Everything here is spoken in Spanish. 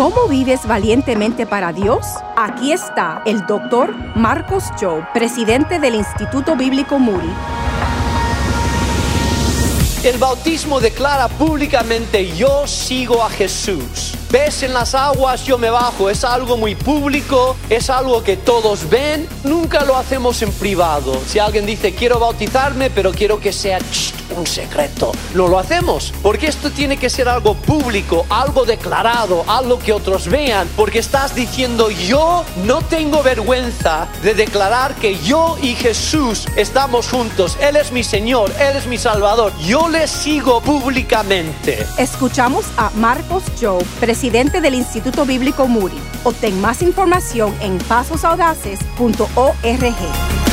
¿Cómo vives valientemente para Dios? Aquí está el doctor Marcos Joe, presidente del Instituto Bíblico Moody. El bautismo declara públicamente yo sigo a Jesús. Ves en las aguas, yo me bajo. Es algo muy público, es algo que todos ven. Nunca lo hacemos en privado. Si alguien dice quiero bautizarme, pero quiero que sea un secreto, no lo hacemos. Porque esto tiene que ser algo público, algo declarado, algo que otros vean. Porque estás diciendo yo no tengo vergüenza de declarar que yo y Jesús estamos juntos. Él es mi Señor, Él es mi Salvador. Yo le sigo públicamente. Escuchamos a Marcos Joe, presidente del Instituto Bíblico Moody. Obtén más información en pasosaudaces.org.